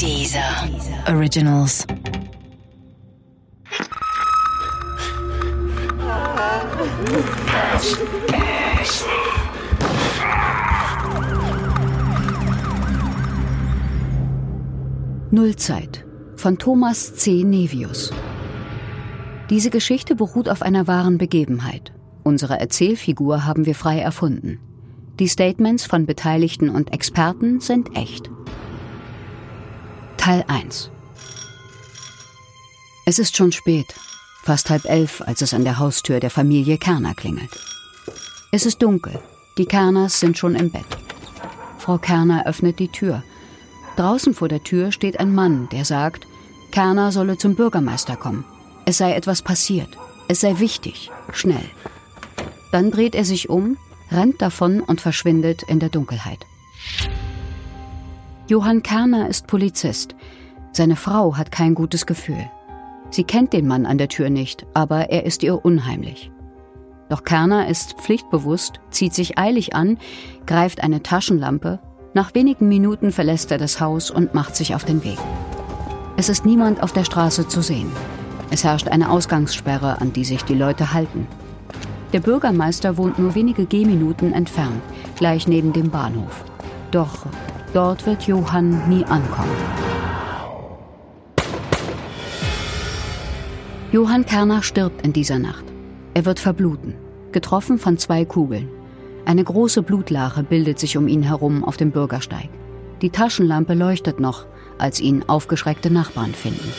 Dieser Originals. Nullzeit von Thomas C. Nevius. Diese Geschichte beruht auf einer wahren Begebenheit. Unsere Erzählfigur haben wir frei erfunden. Die Statements von Beteiligten und Experten sind echt. Teil 1 Es ist schon spät, fast halb elf, als es an der Haustür der Familie Kerner klingelt. Es ist dunkel, die Kerners sind schon im Bett. Frau Kerner öffnet die Tür. Draußen vor der Tür steht ein Mann, der sagt, Kerner solle zum Bürgermeister kommen. Es sei etwas passiert. Es sei wichtig. Schnell. Dann dreht er sich um, rennt davon und verschwindet in der Dunkelheit. Johann Kerner ist Polizist. Seine Frau hat kein gutes Gefühl. Sie kennt den Mann an der Tür nicht, aber er ist ihr unheimlich. Doch Kerner ist pflichtbewusst, zieht sich eilig an, greift eine Taschenlampe nach wenigen Minuten verlässt er das Haus und macht sich auf den Weg. Es ist niemand auf der Straße zu sehen. Es herrscht eine Ausgangssperre, an die sich die Leute halten. Der Bürgermeister wohnt nur wenige Gehminuten entfernt, gleich neben dem Bahnhof. Doch dort wird Johann nie ankommen. Johann Kerner stirbt in dieser Nacht. Er wird verbluten, getroffen von zwei Kugeln. Eine große Blutlache bildet sich um ihn herum auf dem Bürgersteig. Die Taschenlampe leuchtet noch, als ihn aufgeschreckte Nachbarn finden.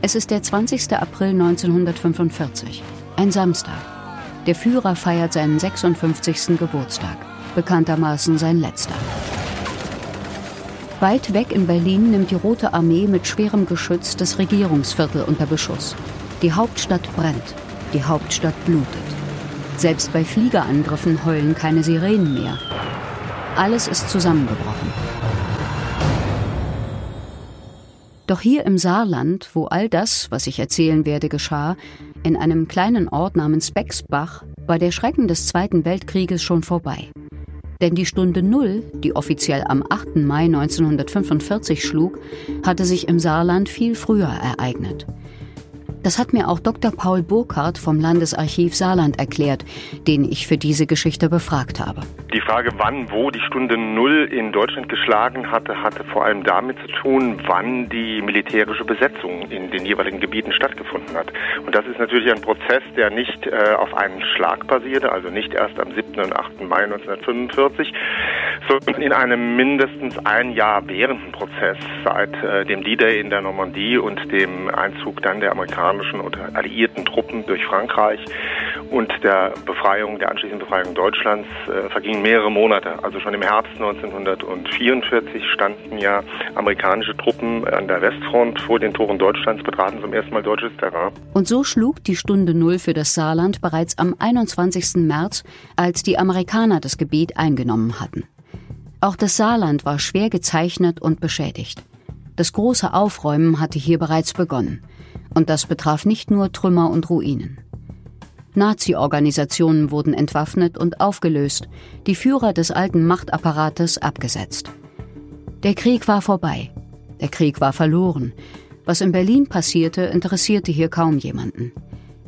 Es ist der 20. April 1945, ein Samstag. Der Führer feiert seinen 56. Geburtstag, bekanntermaßen sein letzter. Weit weg in Berlin nimmt die Rote Armee mit schwerem Geschütz das Regierungsviertel unter Beschuss. Die Hauptstadt brennt, die Hauptstadt blutet. Selbst bei Fliegerangriffen heulen keine Sirenen mehr. Alles ist zusammengebrochen. Doch hier im Saarland, wo all das, was ich erzählen werde, geschah, in einem kleinen Ort namens Bexbach, war der Schrecken des Zweiten Weltkrieges schon vorbei. Denn die Stunde Null, die offiziell am 8. Mai 1945 schlug, hatte sich im Saarland viel früher ereignet. Das hat mir auch Dr. Paul Burkhardt vom Landesarchiv Saarland erklärt, den ich für diese Geschichte befragt habe. Die Frage, wann, wo die Stunde Null in Deutschland geschlagen hatte, hatte vor allem damit zu tun, wann die militärische Besetzung in den jeweiligen Gebieten stattgefunden hat. Und das ist natürlich ein Prozess, der nicht äh, auf einen Schlag basierte, also nicht erst am 7. und 8. Mai 1945, sondern in einem mindestens ein Jahr währenden Prozess seit äh, dem D-Day in der Normandie und dem Einzug dann der amerikanischen und alliierten Truppen durch Frankreich und der Befreiung, der anschließenden Befreiung Deutschlands äh, vergingen mehrere Monate. Also schon im Herbst 1944 standen ja amerikanische Truppen an der Westfront vor den Toren Deutschlands, betraten zum ersten Mal deutsches Terrain. Und so schlug die Stunde Null für das Saarland bereits am 21. März, als die Amerikaner das Gebiet eingenommen hatten. Auch das Saarland war schwer gezeichnet und beschädigt. Das große Aufräumen hatte hier bereits begonnen. Und das betraf nicht nur Trümmer und Ruinen. Nazi-Organisationen wurden entwaffnet und aufgelöst, die Führer des alten Machtapparates abgesetzt. Der Krieg war vorbei. Der Krieg war verloren. Was in Berlin passierte, interessierte hier kaum jemanden.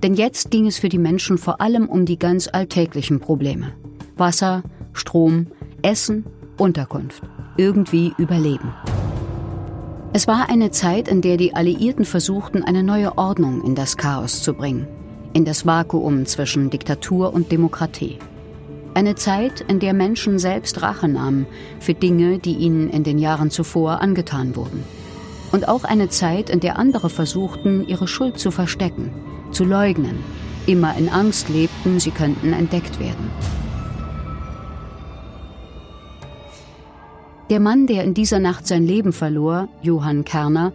Denn jetzt ging es für die Menschen vor allem um die ganz alltäglichen Probleme. Wasser, Strom, Essen, Unterkunft. Irgendwie überleben. Es war eine Zeit, in der die Alliierten versuchten, eine neue Ordnung in das Chaos zu bringen, in das Vakuum zwischen Diktatur und Demokratie. Eine Zeit, in der Menschen selbst Rache nahmen für Dinge, die ihnen in den Jahren zuvor angetan wurden. Und auch eine Zeit, in der andere versuchten, ihre Schuld zu verstecken, zu leugnen, immer in Angst lebten, sie könnten entdeckt werden. Der Mann, der in dieser Nacht sein Leben verlor, Johann Kerner,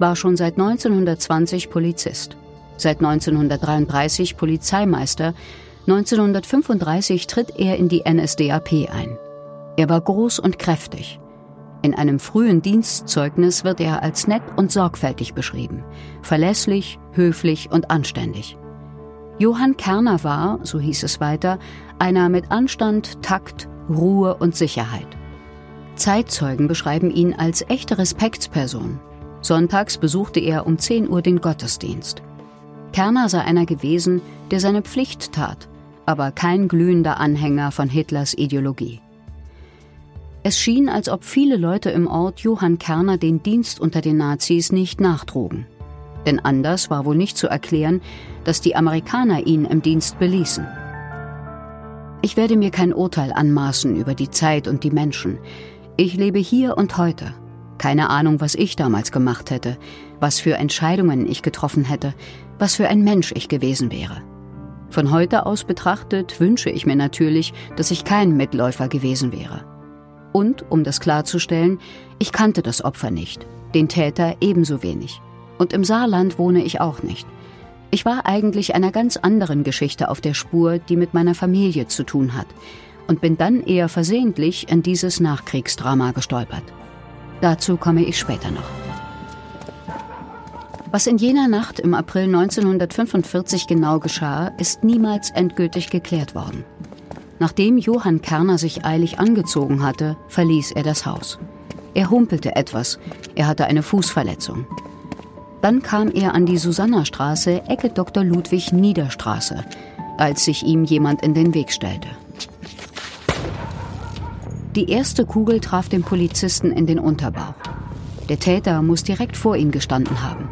war schon seit 1920 Polizist, seit 1933 Polizeimeister, 1935 tritt er in die NSDAP ein. Er war groß und kräftig. In einem frühen Dienstzeugnis wird er als nett und sorgfältig beschrieben, verlässlich, höflich und anständig. Johann Kerner war, so hieß es weiter, einer mit Anstand, Takt, Ruhe und Sicherheit. Zeitzeugen beschreiben ihn als echte Respektsperson. Sonntags besuchte er um 10 Uhr den Gottesdienst. Kerner sei einer gewesen, der seine Pflicht tat, aber kein glühender Anhänger von Hitlers Ideologie. Es schien, als ob viele Leute im Ort Johann Kerner den Dienst unter den Nazis nicht nachtrugen. Denn anders war wohl nicht zu erklären, dass die Amerikaner ihn im Dienst beließen. Ich werde mir kein Urteil anmaßen über die Zeit und die Menschen. Ich lebe hier und heute. Keine Ahnung, was ich damals gemacht hätte, was für Entscheidungen ich getroffen hätte, was für ein Mensch ich gewesen wäre. Von heute aus betrachtet wünsche ich mir natürlich, dass ich kein Mitläufer gewesen wäre. Und, um das klarzustellen, ich kannte das Opfer nicht, den Täter ebenso wenig. Und im Saarland wohne ich auch nicht. Ich war eigentlich einer ganz anderen Geschichte auf der Spur, die mit meiner Familie zu tun hat, und bin dann eher versehentlich in dieses Nachkriegsdrama gestolpert. Dazu komme ich später noch. Was in jener Nacht im April 1945 genau geschah, ist niemals endgültig geklärt worden. Nachdem Johann Kerner sich eilig angezogen hatte, verließ er das Haus. Er humpelte etwas, er hatte eine Fußverletzung. Dann kam er an die Susannastraße, Ecke Dr. Ludwig Niederstraße, als sich ihm jemand in den Weg stellte. Die erste Kugel traf den Polizisten in den Unterbauch. Der Täter muss direkt vor ihm gestanden haben.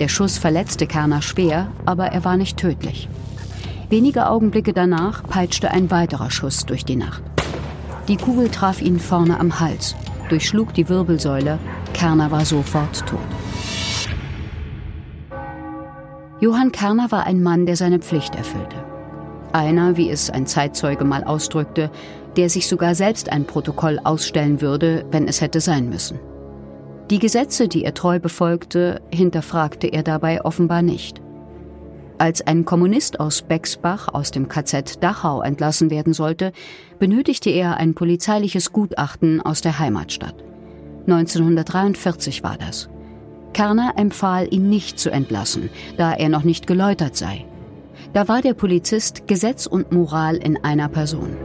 Der Schuss verletzte Kerner schwer, aber er war nicht tödlich. Wenige Augenblicke danach peitschte ein weiterer Schuss durch die Nacht. Die Kugel traf ihn vorne am Hals, durchschlug die Wirbelsäule, Kerner war sofort tot. Johann Kerner war ein Mann, der seine Pflicht erfüllte. Einer, wie es ein Zeitzeuge mal ausdrückte, der sich sogar selbst ein Protokoll ausstellen würde, wenn es hätte sein müssen. Die Gesetze, die er treu befolgte, hinterfragte er dabei offenbar nicht. Als ein Kommunist aus Bexbach aus dem KZ Dachau entlassen werden sollte, benötigte er ein polizeiliches Gutachten aus der Heimatstadt. 1943 war das. Kerner empfahl, ihn nicht zu entlassen, da er noch nicht geläutert sei. Da war der Polizist Gesetz und Moral in einer Person.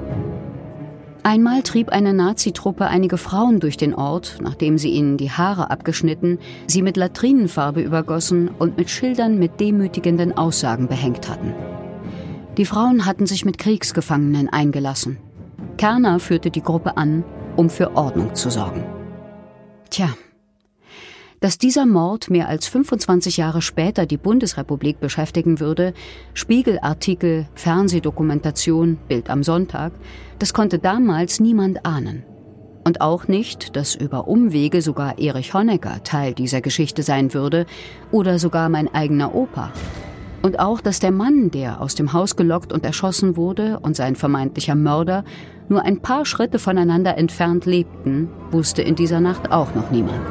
Einmal trieb eine Nazitruppe einige Frauen durch den Ort, nachdem sie ihnen die Haare abgeschnitten, sie mit Latrinenfarbe übergossen und mit Schildern mit demütigenden Aussagen behängt hatten. Die Frauen hatten sich mit Kriegsgefangenen eingelassen. Kerner führte die Gruppe an, um für Ordnung zu sorgen. Tja, dass dieser Mord mehr als 25 Jahre später die Bundesrepublik beschäftigen würde, Spiegelartikel, Fernsehdokumentation, Bild am Sonntag, das konnte damals niemand ahnen. Und auch nicht, dass über Umwege sogar Erich Honecker Teil dieser Geschichte sein würde oder sogar mein eigener Opa. Und auch, dass der Mann, der aus dem Haus gelockt und erschossen wurde, und sein vermeintlicher Mörder nur ein paar Schritte voneinander entfernt lebten, wusste in dieser Nacht auch noch niemand.